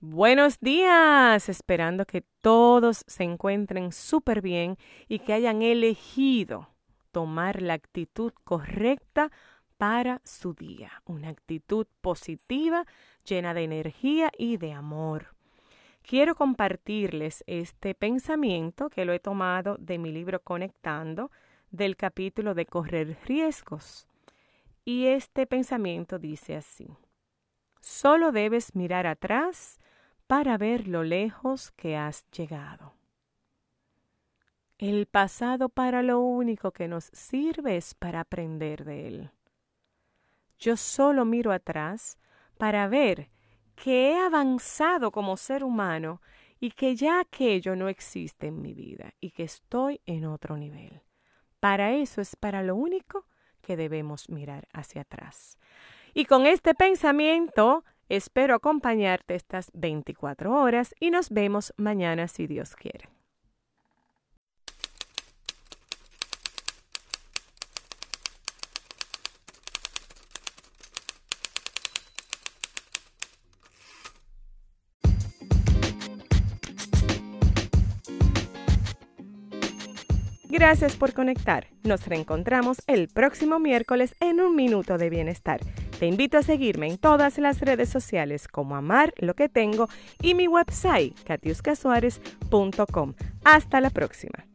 Buenos días, esperando que todos se encuentren súper bien y que hayan elegido tomar la actitud correcta para su día, una actitud positiva, llena de energía y de amor. Quiero compartirles este pensamiento que lo he tomado de mi libro Conectando, del capítulo de correr riesgos. Y este pensamiento dice así, solo debes mirar atrás para ver lo lejos que has llegado. El pasado para lo único que nos sirve es para aprender de él. Yo solo miro atrás para ver que he avanzado como ser humano y que ya aquello no existe en mi vida y que estoy en otro nivel. Para eso es para lo único que debemos mirar hacia atrás. Y con este pensamiento Espero acompañarte estas 24 horas y nos vemos mañana si Dios quiere. Gracias por conectar. Nos reencontramos el próximo miércoles en un minuto de bienestar. Te invito a seguirme en todas las redes sociales como Amar lo que tengo y mi website catiuscasuárez.com. Hasta la próxima.